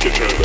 Get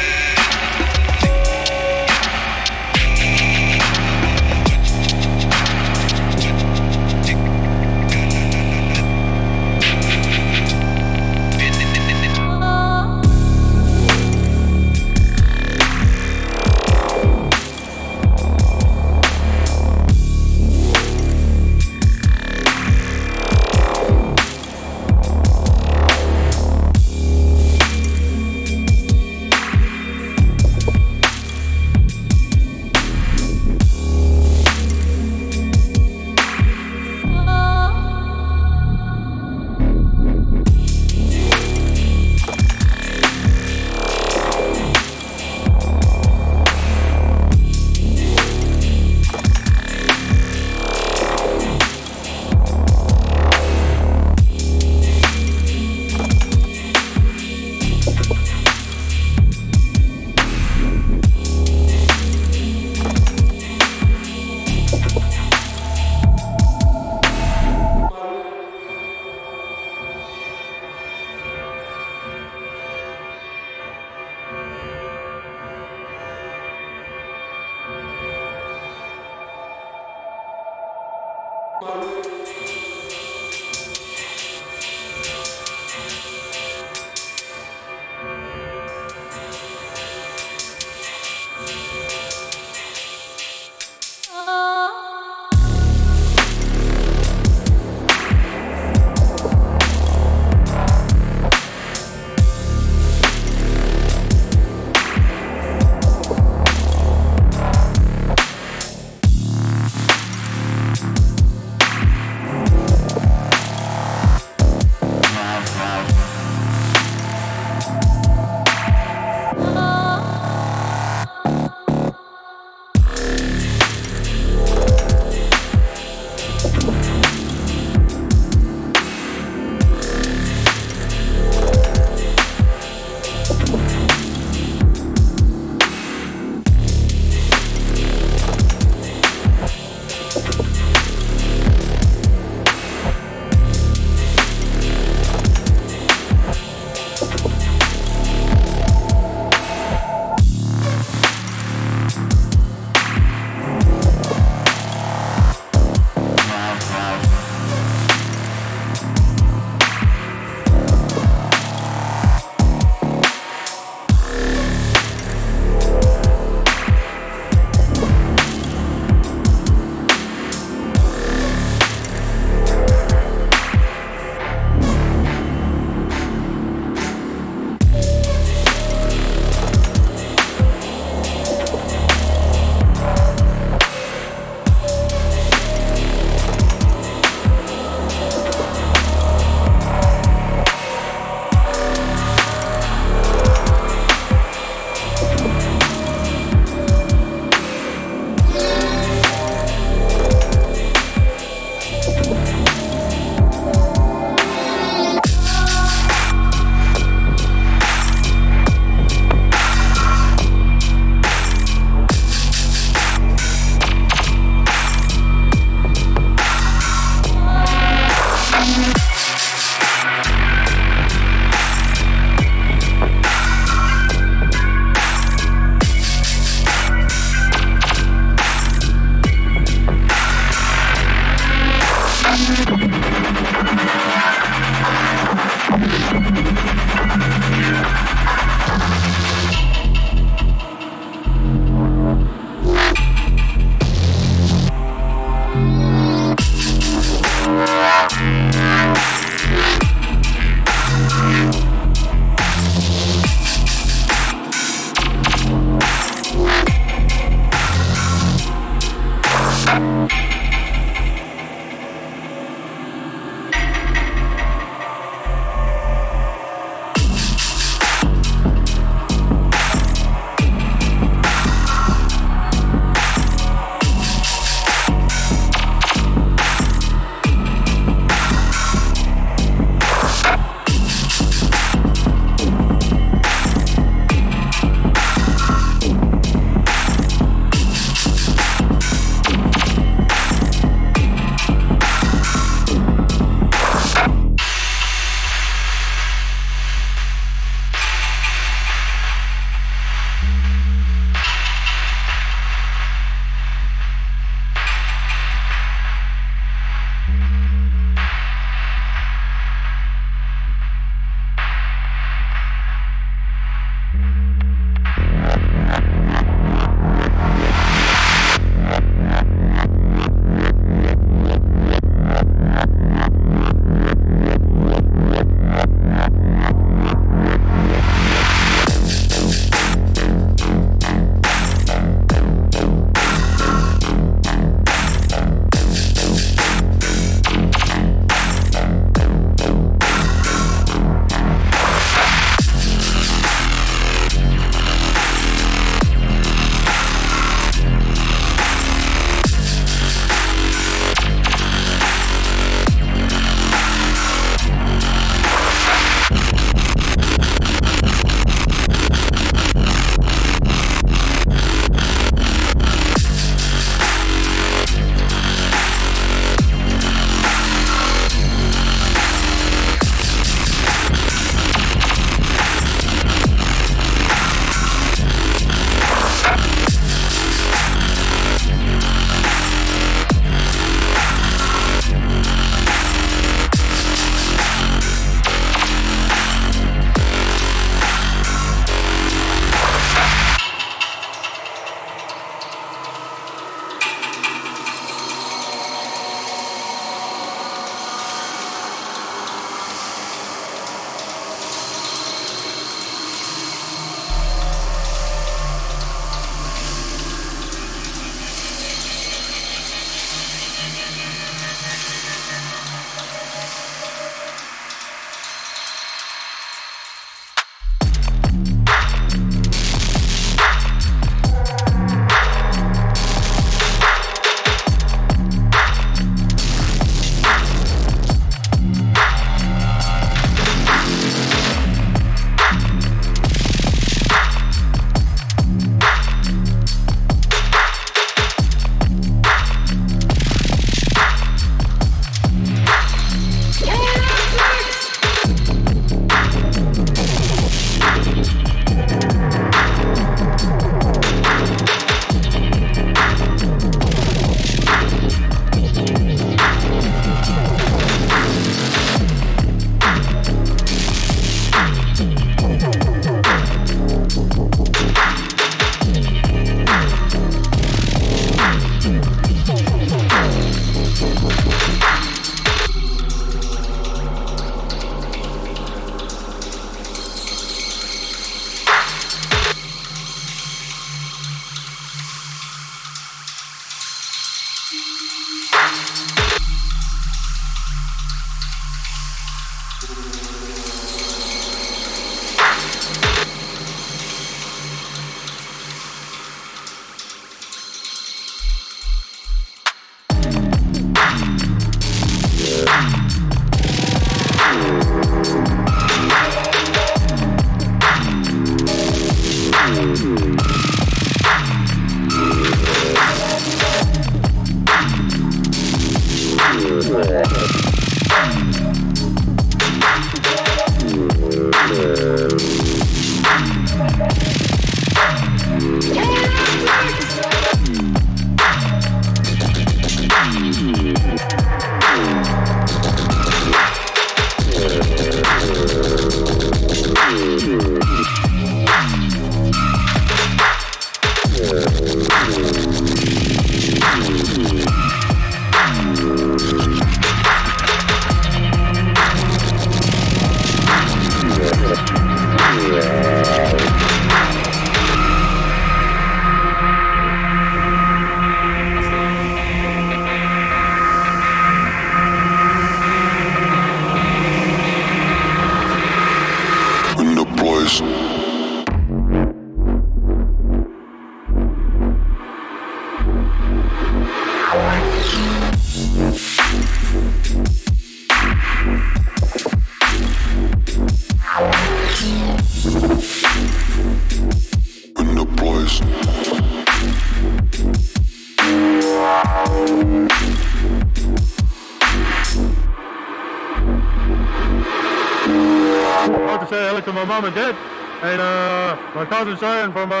My cousin Shane from uh,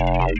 wow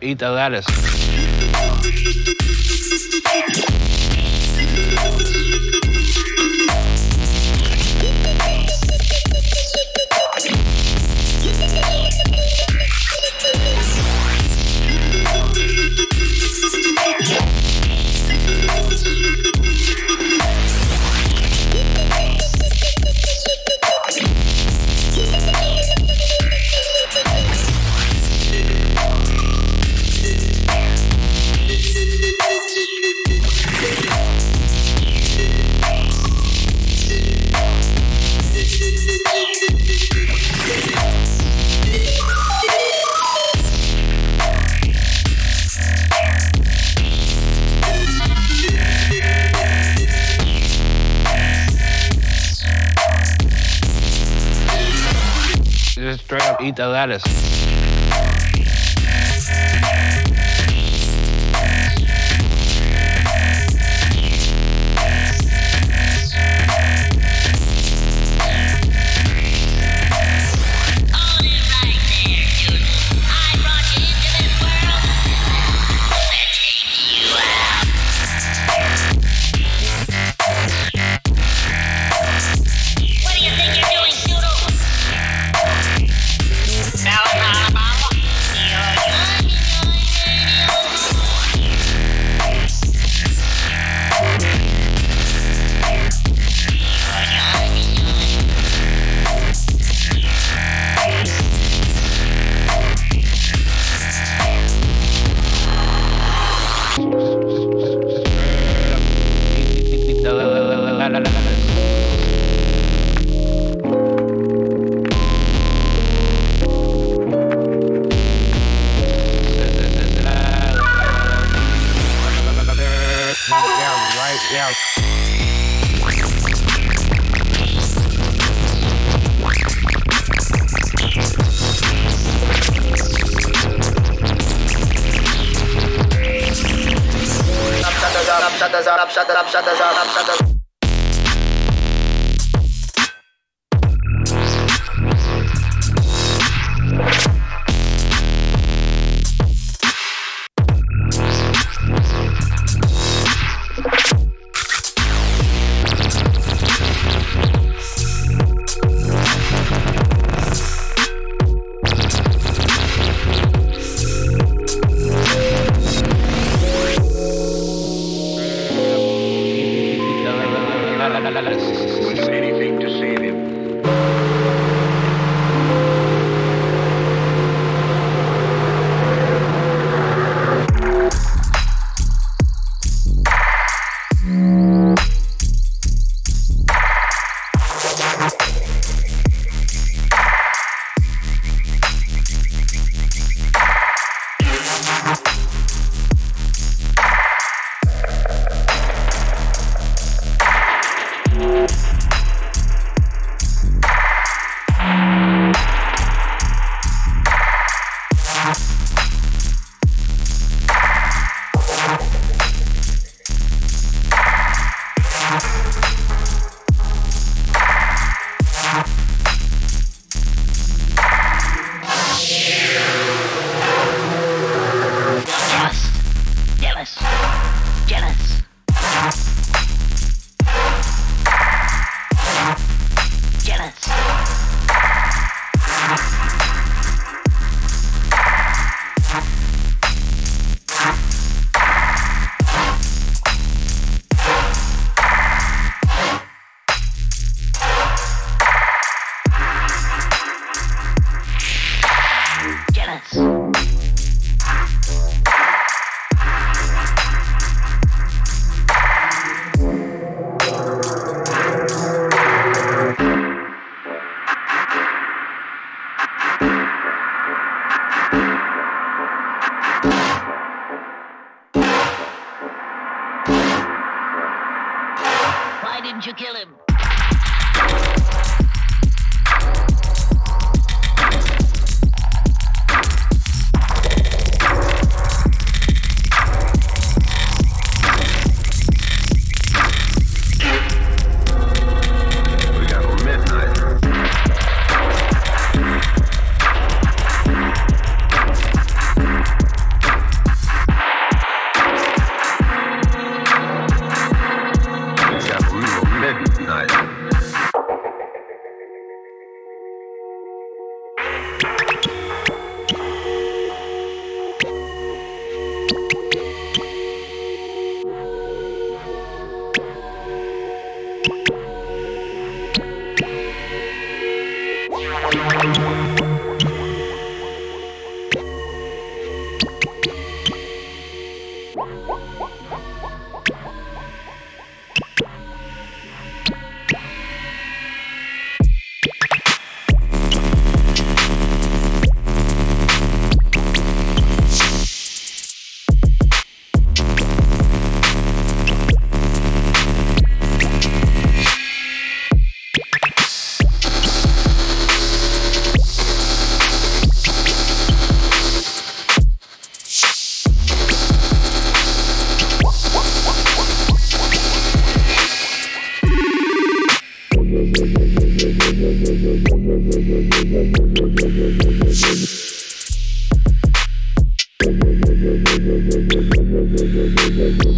up eat the lettuce. Eat the lettuce. Música